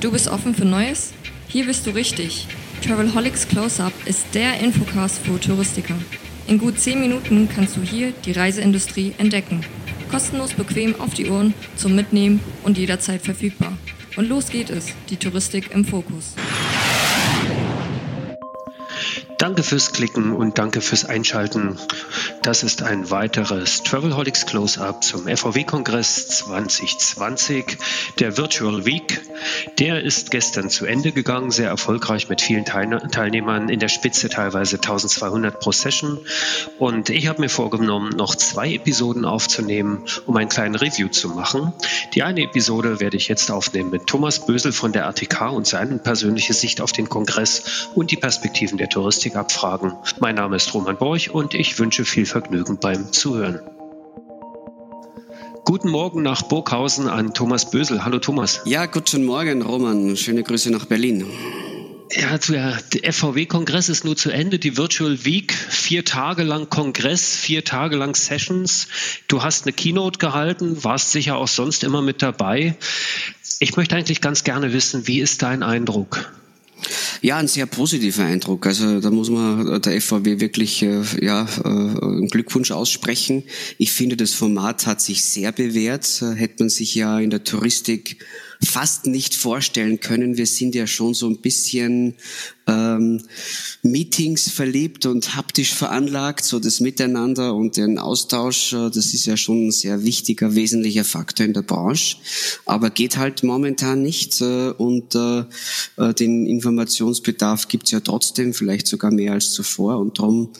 Du bist offen für Neues? Hier bist du richtig. Travelholics Close-Up ist der Infocast für Touristiker. In gut 10 Minuten kannst du hier die Reiseindustrie entdecken. Kostenlos bequem auf die Ohren, zum Mitnehmen und jederzeit verfügbar. Und los geht es, die Touristik im Fokus. Danke fürs Klicken und danke fürs Einschalten. Das ist ein weiteres Travelholics Close-Up zum FVW-Kongress 2020, der Virtual Week. Der ist gestern zu Ende gegangen, sehr erfolgreich mit vielen Teilnehmern, in der Spitze teilweise 1200 pro Session. Und ich habe mir vorgenommen, noch zwei Episoden aufzunehmen, um einen kleinen Review zu machen. Die eine Episode werde ich jetzt aufnehmen mit Thomas Bösel von der RTK und seine persönliche Sicht auf den Kongress und die Perspektiven der Touristik abfragen. Mein Name ist Roman Borch und ich wünsche viel Vergnügen beim Zuhören. Guten Morgen nach Burghausen an Thomas Bösel. Hallo Thomas. Ja, guten Morgen Roman. Schöne Grüße nach Berlin. Ja, der FVW-Kongress ist nur zu Ende, die Virtual Week, vier Tage lang Kongress, vier Tage lang Sessions. Du hast eine Keynote gehalten, warst sicher auch sonst immer mit dabei. Ich möchte eigentlich ganz gerne wissen, wie ist dein Eindruck? Ja, ein sehr positiver Eindruck. Also da muss man der FVW wirklich äh, ja, äh, einen Glückwunsch aussprechen. Ich finde, das Format hat sich sehr bewährt. Äh, hätte man sich ja in der Touristik fast nicht vorstellen können. Wir sind ja schon so ein bisschen ähm, Meetings verliebt und haptisch veranlagt, so das Miteinander und den Austausch, äh, das ist ja schon ein sehr wichtiger, wesentlicher Faktor in der Branche. Aber geht halt momentan nicht äh, und äh, äh den Informationsbedarf gibt's ja trotzdem, vielleicht sogar mehr als zuvor. Und darum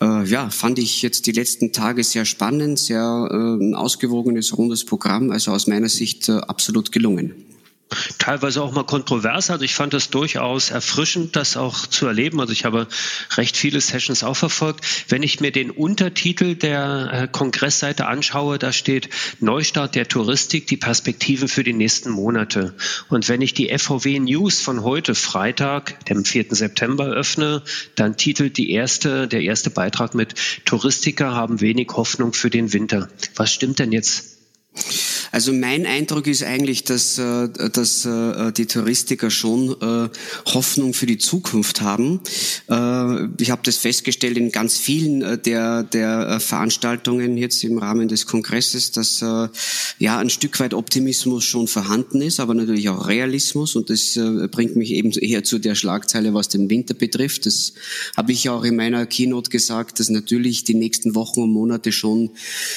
äh, ja, fand ich jetzt die letzten Tage sehr spannend, sehr äh, ein ausgewogenes, rundes Programm, also aus meiner Sicht absolut gelungen teilweise auch mal kontrovers. Also ich fand das durchaus erfrischend, das auch zu erleben. Also ich habe recht viele Sessions auch verfolgt. Wenn ich mir den Untertitel der äh, Kongressseite anschaue, da steht Neustart der Touristik, die Perspektiven für die nächsten Monate. Und wenn ich die FVW News von heute, Freitag, dem 4. September öffne, dann titelt die erste, der erste Beitrag mit Touristiker haben wenig Hoffnung für den Winter. Was stimmt denn jetzt also mein Eindruck ist eigentlich, dass, äh, dass äh, die Touristiker schon äh, Hoffnung für die Zukunft haben. Ich habe das festgestellt in ganz vielen der, der Veranstaltungen jetzt im Rahmen des Kongresses, dass ja ein Stück weit Optimismus schon vorhanden ist, aber natürlich auch Realismus. Und das bringt mich eben eher zu der Schlagzeile, was den Winter betrifft. Das habe ich auch in meiner Keynote gesagt, dass natürlich die nächsten Wochen und Monate schon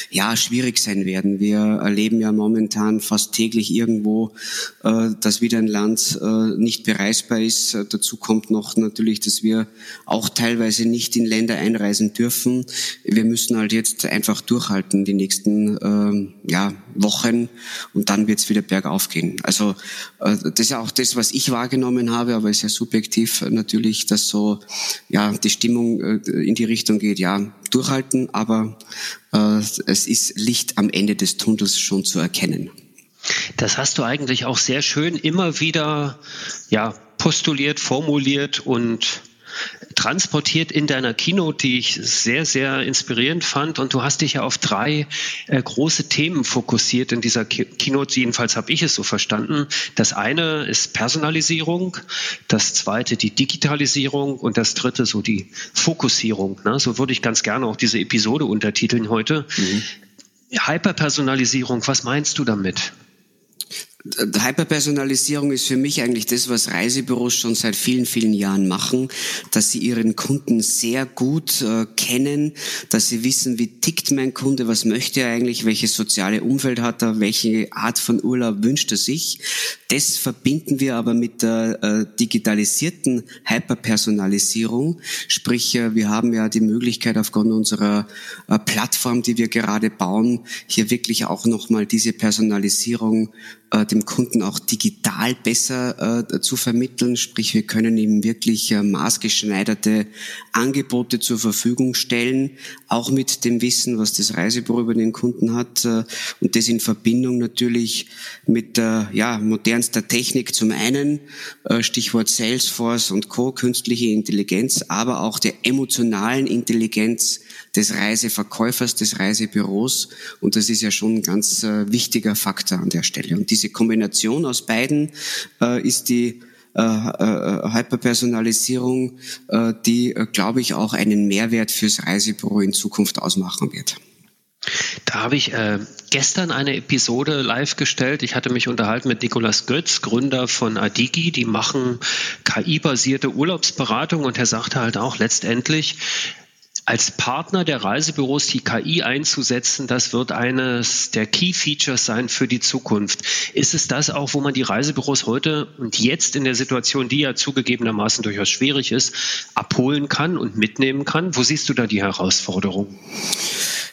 ja schwierig sein werden. Wir erleben ja momentan fast täglich irgendwo, äh, dass wieder ein Land äh, nicht bereisbar ist. Äh, dazu kommt noch natürlich, dass wir auch teilweise nicht in Länder einreisen dürfen. Wir müssen halt jetzt einfach durchhalten die nächsten ähm, ja, Wochen und dann wird es wieder bergauf gehen. Also das ist auch das, was ich wahrgenommen habe, aber ist ja subjektiv natürlich, dass so ja die Stimmung in die Richtung geht, ja, durchhalten, aber es ist Licht am Ende des Tunnels schon zu erkennen. Das hast du eigentlich auch sehr schön immer wieder ja, postuliert, formuliert und transportiert in deiner Keynote, die ich sehr, sehr inspirierend fand. Und du hast dich ja auf drei äh, große Themen fokussiert in dieser Keynote. Jedenfalls habe ich es so verstanden. Das eine ist Personalisierung, das zweite die Digitalisierung und das dritte so die Fokussierung. Ne? So würde ich ganz gerne auch diese Episode untertiteln heute. Mhm. Hyperpersonalisierung, was meinst du damit? Hyperpersonalisierung ist für mich eigentlich das, was Reisebüros schon seit vielen, vielen Jahren machen, dass sie ihren Kunden sehr gut äh, kennen, dass sie wissen, wie tickt mein Kunde, was möchte er eigentlich, welches soziale Umfeld hat er, welche Art von Urlaub wünscht er sich. Das verbinden wir aber mit der äh, digitalisierten Hyperpersonalisierung, sprich äh, wir haben ja die Möglichkeit aufgrund unserer äh, Plattform, die wir gerade bauen, hier wirklich auch nochmal diese Personalisierung äh, dem Kunden auch digital besser äh, zu vermitteln. Sprich, wir können ihm wirklich äh, maßgeschneiderte Angebote zur Verfügung stellen, auch mit dem Wissen, was das Reisebüro über den Kunden hat äh, und das in Verbindung natürlich mit äh, ja, modernster Technik zum einen, äh, Stichwort Salesforce und Co., künstliche Intelligenz, aber auch der emotionalen Intelligenz des Reiseverkäufers, des Reisebüros. Und das ist ja schon ein ganz äh, wichtiger Faktor an der Stelle. Und diese Kombination aus beiden äh, ist die äh, äh, Hyperpersonalisierung, äh, die, äh, glaube ich, auch einen Mehrwert fürs Reisebüro in Zukunft ausmachen wird. Da habe ich äh, gestern eine Episode live gestellt. Ich hatte mich unterhalten mit Nikolas Götz, Gründer von Adigi. Die machen KI-basierte Urlaubsberatung und er sagte halt auch letztendlich, als Partner der Reisebüros die KI einzusetzen, das wird eines der Key Features sein für die Zukunft. Ist es das auch, wo man die Reisebüros heute und jetzt in der Situation, die ja zugegebenermaßen durchaus schwierig ist, abholen kann und mitnehmen kann? Wo siehst du da die Herausforderung?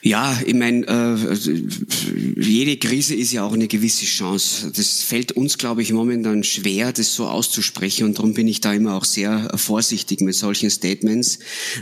Ja, ich meine, äh, jede Krise ist ja auch eine gewisse Chance. Das fällt uns, glaube ich, momentan schwer, das so auszusprechen und darum bin ich da immer auch sehr vorsichtig mit solchen Statements,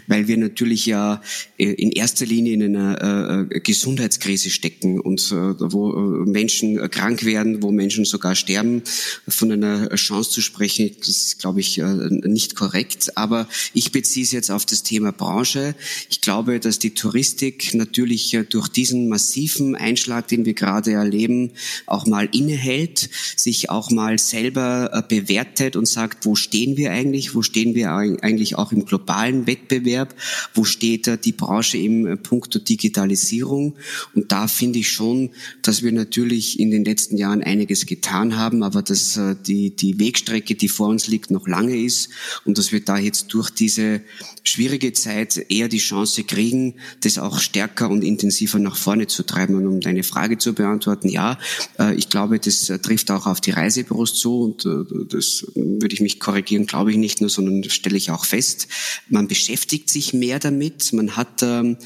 weil wir natürlich ja äh, in erster Linie in einer äh, Gesundheitskrise stecken und äh, wo äh, Menschen krank werden, wo Menschen sogar sterben. Von einer Chance zu sprechen, das ist, glaube ich, äh, nicht korrekt. Aber ich beziehe es jetzt auf das Thema Branche. Ich glaube, dass die Touristik natürlich natürlich äh, durch diesen massiven Einschlag, den wir gerade erleben, auch mal innehält, sich auch mal selber äh, bewertet und sagt, wo stehen wir eigentlich, wo stehen wir eigentlich auch im globalen Wettbewerb, wo steht äh, die Branche im Punkt Digitalisierung. Und da finde ich schon, dass wir natürlich in den letzten Jahren einiges getan haben, aber dass die, die Wegstrecke, die vor uns liegt, noch lange ist und dass wir da jetzt durch diese schwierige Zeit eher die Chance kriegen, das auch stärker und und intensiver nach vorne zu treiben. Und um deine Frage zu beantworten, ja, äh, ich glaube, das äh, trifft auch auf die Reisebüros zu und äh, das würde ich mich korrigieren, glaube ich nicht nur, sondern stelle ich auch fest. Man beschäftigt sich mehr damit, man hat ähm,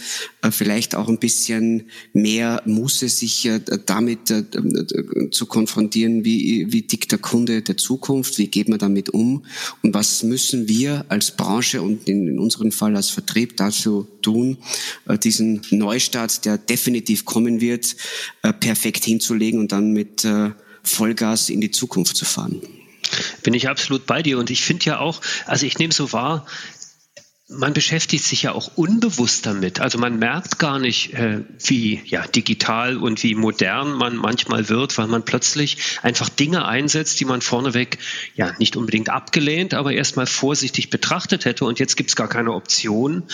vielleicht auch ein bisschen mehr Muße, sich damit zu konfrontieren, wie, wie tickt der Kunde der Zukunft, wie geht man damit um und was müssen wir als Branche und in, in unserem Fall als Vertrieb dazu tun, diesen Neustart Neustart, der definitiv kommen wird, äh, perfekt hinzulegen und dann mit äh, Vollgas in die Zukunft zu fahren. Bin ich absolut bei dir und ich finde ja auch, also ich nehme so wahr, man beschäftigt sich ja auch unbewusst damit. Also man merkt gar nicht, äh, wie ja, digital und wie modern man manchmal wird, weil man plötzlich einfach Dinge einsetzt, die man vorneweg ja nicht unbedingt abgelehnt, aber erstmal vorsichtig betrachtet hätte. Und jetzt gibt es gar keine Option,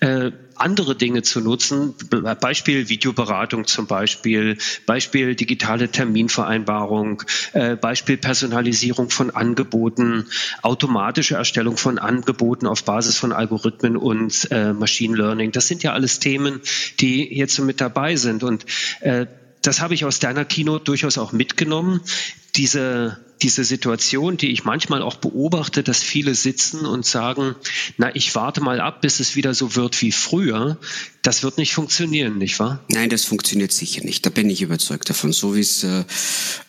äh, andere Dinge zu nutzen. Beispiel Videoberatung zum Beispiel, Beispiel digitale Terminvereinbarung, äh, Beispiel Personalisierung von Angeboten, automatische Erstellung von Angeboten auf Basis von Algorithmen und äh, Machine Learning. Das sind ja alles Themen, die jetzt mit dabei sind. Und äh, das habe ich aus deiner Keynote durchaus auch mitgenommen. Diese diese Situation, die ich manchmal auch beobachte, dass viele sitzen und sagen, na, ich warte mal ab, bis es wieder so wird wie früher. Das wird nicht funktionieren, nicht wahr? Nein, das funktioniert sicher nicht. Da bin ich überzeugt davon. So wie es äh,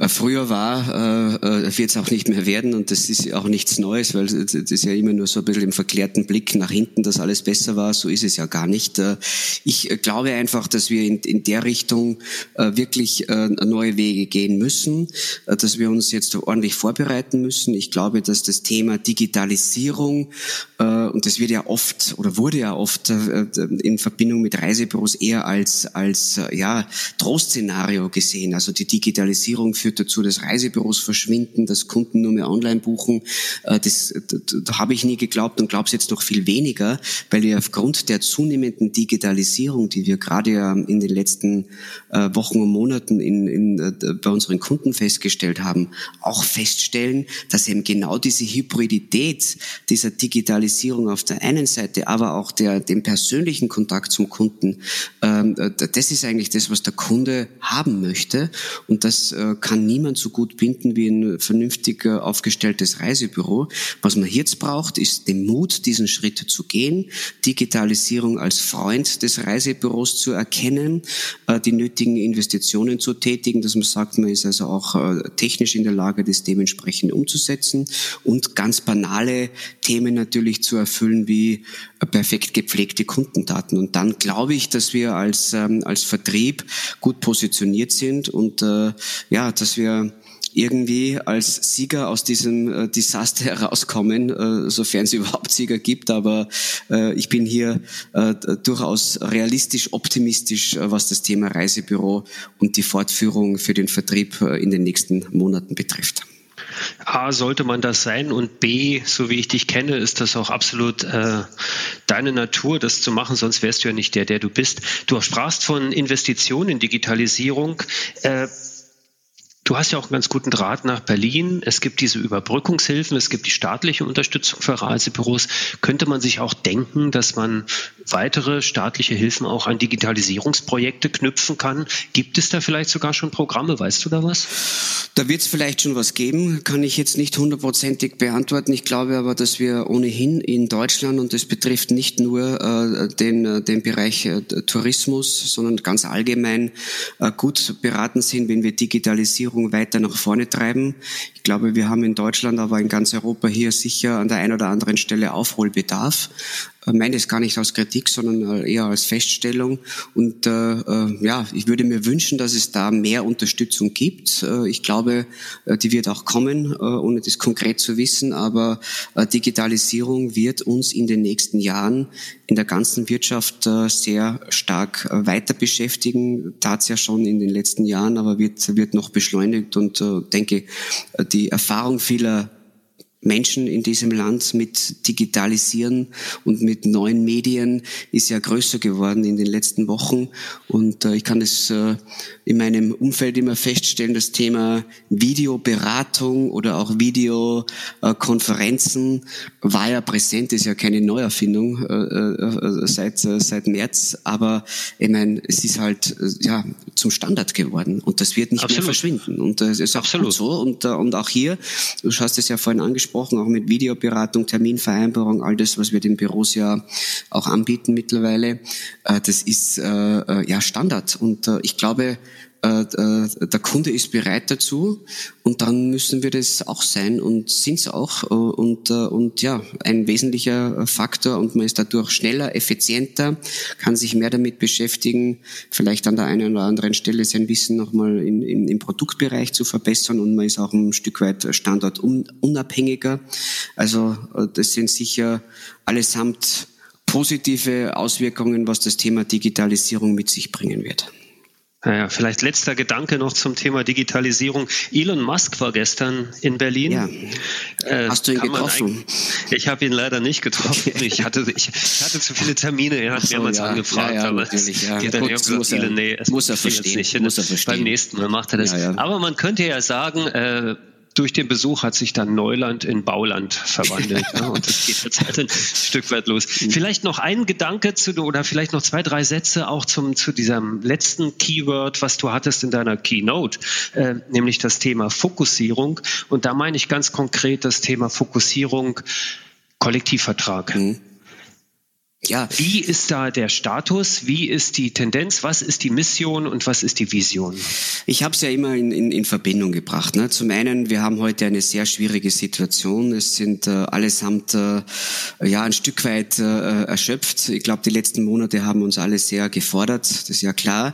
früher war, äh, äh wird es auch nicht mehr werden. Und das ist auch nichts Neues, weil das ist ja immer nur so ein bisschen im verklärten Blick nach hinten, dass alles besser war. So ist es ja gar nicht. Äh, ich glaube einfach, dass wir in, in der Richtung äh, wirklich äh, neue Wege gehen müssen, äh, dass wir uns jetzt ordentlich ordentlich vorbereiten müssen. Ich glaube, dass das Thema Digitalisierung, äh, und das wird ja oft oder wurde ja oft äh, in Verbindung mit Reisebüros eher als, als äh, ja, Trostszenario gesehen. Also die Digitalisierung führt dazu, dass Reisebüros verschwinden, dass Kunden nur mehr online buchen. Äh, das, das habe ich nie geglaubt und glaube es jetzt noch viel weniger, weil wir aufgrund der zunehmenden Digitalisierung, die wir gerade ja in den letzten äh, Wochen und Monaten in, in, äh, bei unseren Kunden festgestellt haben, auch feststellen, dass eben genau diese Hybridität dieser Digitalisierung auf der einen Seite, aber auch der, dem persönlichen Kontakt zum Kunden, ähm, das ist eigentlich das, was der Kunde haben möchte. Und das äh, kann niemand so gut binden wie ein vernünftig äh, aufgestelltes Reisebüro. Was man jetzt braucht, ist den Mut, diesen Schritt zu gehen, Digitalisierung als Freund des Reisebüros zu erkennen, äh, die nötigen Investitionen zu tätigen, dass man sagt, man ist also auch technisch in der Lage, das dementsprechend umzusetzen und ganz banale Themen natürlich zu erfüllen wie perfekt gepflegte Kundendaten. Und dann glaube ich, dass wir als, ähm, als Vertrieb gut positioniert sind und äh, ja, dass wir irgendwie als Sieger aus diesem äh, Desaster herauskommen, äh, sofern es überhaupt Sieger gibt. Aber äh, ich bin hier äh, durchaus realistisch, optimistisch, äh, was das Thema Reisebüro und die Fortführung für den Vertrieb äh, in den nächsten Monaten betrifft. A, sollte man das sein und B, so wie ich dich kenne, ist das auch absolut äh, deine Natur, das zu machen, sonst wärst du ja nicht der, der du bist. Du sprachst von Investitionen in Digitalisierung. Äh, Du hast ja auch einen ganz guten Draht nach Berlin. Es gibt diese Überbrückungshilfen, es gibt die staatliche Unterstützung für Reisebüros. Könnte man sich auch denken, dass man weitere staatliche Hilfen auch an Digitalisierungsprojekte knüpfen kann? Gibt es da vielleicht sogar schon Programme? Weißt du da was? Da wird es vielleicht schon was geben, kann ich jetzt nicht hundertprozentig beantworten. Ich glaube aber, dass wir ohnehin in Deutschland, und das betrifft nicht nur äh, den, äh, den Bereich äh, Tourismus, sondern ganz allgemein äh, gut beraten sind, wenn wir Digitalisierung Digitalisierung weiter nach vorne treiben. Ich glaube, wir haben in Deutschland, aber in ganz Europa hier sicher an der einen oder anderen Stelle Aufholbedarf. Meine das gar nicht als Kritik, sondern eher als Feststellung. Und äh, äh, ja, ich würde mir wünschen, dass es da mehr Unterstützung gibt. Äh, ich glaube, äh, die wird auch kommen, äh, ohne das konkret zu wissen. Aber äh, Digitalisierung wird uns in den nächsten Jahren in der ganzen Wirtschaft sehr stark weiter beschäftigen. Tat es ja schon in den letzten Jahren, aber wird, wird noch beschleunigt. Und denke, die Erfahrung vieler Menschen in diesem Land mit Digitalisieren und mit neuen Medien ist ja größer geworden in den letzten Wochen. Und äh, ich kann es äh, in meinem Umfeld immer feststellen, das Thema Videoberatung oder auch Videokonferenzen war ja präsent, ist ja keine Neuerfindung äh, äh, seit, äh, seit März. Aber ich meine, es ist halt äh, ja zum Standard geworden und das wird nicht Absolut. mehr verschwinden. Und äh, es ist auch Absolut. so. Und, äh, und auch hier, du hast es ja vorhin angesprochen, angesprochen, auch mit Videoberatung, Terminvereinbarung, all das, was wir den Büros ja auch anbieten mittlerweile, äh, das ist äh, äh, ja Standard. Und ich glaube, der Kunde ist bereit dazu und dann müssen wir das auch sein und sind es auch äh, und, und ja, ein wesentlicher Faktor und man ist dadurch schneller, effizienter, kann sich mehr damit beschäftigen, vielleicht an der einen oder anderen Stelle sein Wissen nochmal in, in, im Produktbereich zu verbessern und man ist auch ein Stück weit standortunabhängiger. Also das sind sicher allesamt positive Auswirkungen, was das Thema Digitalisierung mit sich bringen wird. Naja, vielleicht letzter Gedanke noch zum Thema Digitalisierung. Elon Musk war gestern in Berlin. Ja. Äh, Hast du ihn getroffen? Ich habe ihn leider nicht getroffen. Okay. Ich, hatte, ich, hatte zu viele Termine. Er hat so, mehrmals ja. angefragt. Ja, ja, aber natürlich, ja. Geht dann Gut, gesagt, muss, er, nee, muss er verstehen. Nicht. Muss er verstehen. Beim nächsten Mal macht er das. Aber man könnte ja sagen, äh, durch den Besuch hat sich dann Neuland in Bauland verwandelt. ne? Und das geht jetzt halt ein Stück weit los. Vielleicht noch ein Gedanke zu, oder vielleicht noch zwei, drei Sätze auch zum, zu diesem letzten Keyword, was du hattest in deiner Keynote, äh, nämlich das Thema Fokussierung. Und da meine ich ganz konkret das Thema Fokussierung Kollektivvertrag. Mhm. Ja. Wie ist da der Status? Wie ist die Tendenz? Was ist die Mission und was ist die Vision? Ich habe es ja immer in, in, in Verbindung gebracht. Ne? Zum einen, wir haben heute eine sehr schwierige Situation. Es sind äh, allesamt äh, ja ein Stück weit äh, erschöpft. Ich glaube, die letzten Monate haben uns alle sehr gefordert. Das ist ja klar.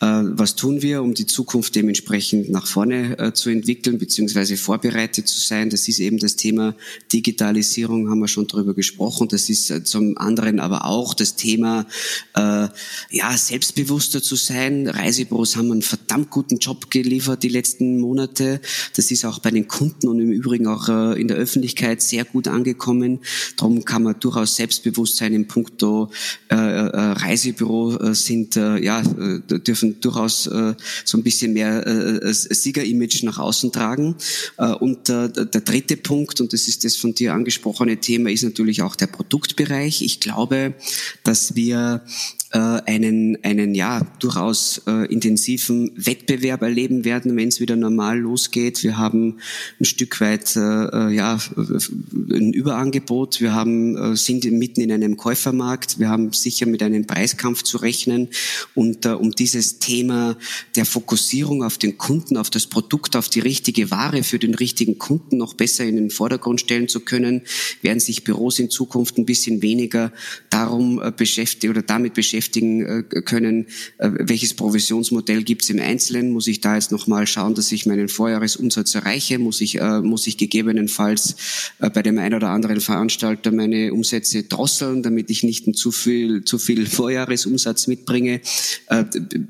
Äh, was tun wir, um die Zukunft dementsprechend nach vorne äh, zu entwickeln beziehungsweise vorbereitet zu sein? Das ist eben das Thema Digitalisierung, haben wir schon drüber gesprochen. Das ist äh, zum anderen aber auch das Thema, äh, ja, selbstbewusster zu sein. Reisebüros haben einen verdammt guten Job geliefert die letzten Monate. Das ist auch bei den Kunden und im Übrigen auch äh, in der Öffentlichkeit sehr gut angekommen. Darum kann man durchaus selbstbewusst sein im Punkto äh, äh, Reisebüro äh, sind, äh, ja, äh, dürfen durchaus äh, so ein bisschen mehr äh, Siegerimage nach außen tragen. Äh, und äh, der dritte Punkt, und das ist das von dir angesprochene Thema, ist natürlich auch der Produktbereich. Ich glaube, glaube, dass wir äh, einen, einen ja durchaus äh, intensiven Wettbewerb erleben werden, wenn es wieder normal losgeht. Wir haben ein Stück weit äh, äh ja ein Überangebot. Wir haben äh, sind mitten in einem Käufermarkt. Wir haben sicher mit einem Preiskampf zu rechnen und äh, um dieses Thema der Fokussierung auf den Kunden, auf das Produkt, auf die richtige Ware für den richtigen Kunden noch besser in den Vordergrund stellen zu können, werden sich Büros in Zukunft ein bisschen weniger darum äh, beschäftigen oder damit beschäftigen beschäftigen können. Welches Provisionsmodell gibt es im Einzelnen? Muss ich da jetzt nochmal schauen, dass ich meinen Vorjahresumsatz erreiche? Muss ich, muss ich gegebenenfalls bei dem einen oder anderen Veranstalter meine Umsätze drosseln, damit ich nicht zu viel, zu viel Vorjahresumsatz mitbringe?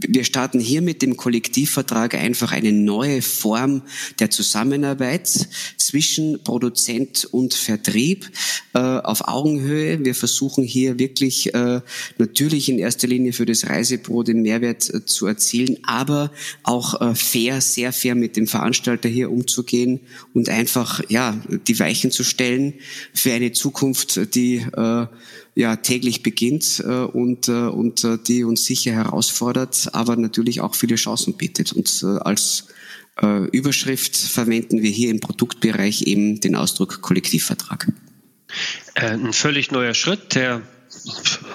Wir starten hier mit dem Kollektivvertrag einfach eine neue Form der Zusammenarbeit zwischen Produzent und Vertrieb äh, auf Augenhöhe. Wir versuchen hier wirklich äh, natürlich in erster Linie für das Reisebüro den Mehrwert äh, zu erzielen, aber auch äh, fair, sehr fair mit dem Veranstalter hier umzugehen und einfach ja die Weichen zu stellen für eine Zukunft, die äh, ja täglich beginnt und, und die uns sicher herausfordert, aber natürlich auch viele Chancen bietet. Und als Überschrift verwenden wir hier im Produktbereich eben den Ausdruck Kollektivvertrag. Ein völlig neuer Schritt, der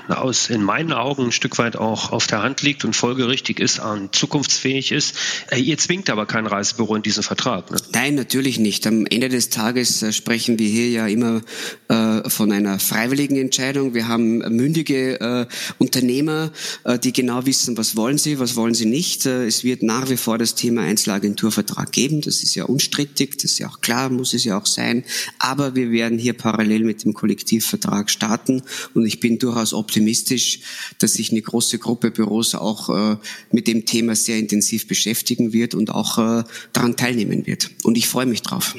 aus in meinen Augen ein Stück weit auch auf der Hand liegt und folgerichtig ist, und zukunftsfähig ist. Äh, ihr zwingt aber kein Reisebüro in diesen Vertrag. Ne? Nein, natürlich nicht. Am Ende des Tages äh, sprechen wir hier ja immer äh, von einer freiwilligen Entscheidung. Wir haben mündige äh, Unternehmer, äh, die genau wissen, was wollen sie, was wollen sie nicht. Äh, es wird nach wie vor das Thema Einzelagenturvertrag geben. Das ist ja unstrittig, das ist ja auch klar, muss es ja auch sein. Aber wir werden hier parallel mit dem Kollektivvertrag starten und ich bin durchaus optimistisch, dass sich eine große Gruppe Büros auch äh, mit dem Thema sehr intensiv beschäftigen wird und auch äh, daran teilnehmen wird. Und ich freue mich drauf.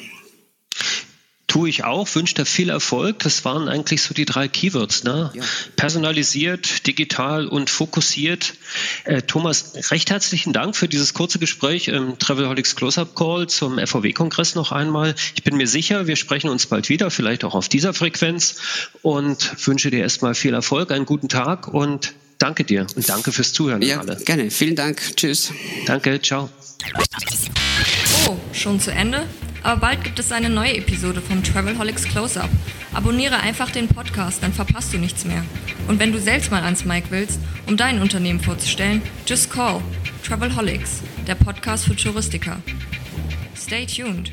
Tue ich auch, wünsche dir viel Erfolg. Das waren eigentlich so die drei Keywords. Ne? Ja. Personalisiert, digital und fokussiert. Äh, Thomas, recht herzlichen Dank für dieses kurze Gespräch im Travelholics Close-Up Call zum FVW-Kongress noch einmal. Ich bin mir sicher, wir sprechen uns bald wieder, vielleicht auch auf dieser Frequenz und wünsche dir erstmal viel Erfolg, einen guten Tag und danke dir und danke fürs Zuhören. Ja, alle. gerne. Vielen Dank. Tschüss. Danke, ciao. Oh, schon zu Ende? Aber bald gibt es eine neue Episode vom Travelholics Close-Up. Abonniere einfach den Podcast, dann verpasst du nichts mehr. Und wenn du selbst mal ans Mic willst, um dein Unternehmen vorzustellen, just call Travelholics, der Podcast für Touristiker. Stay tuned.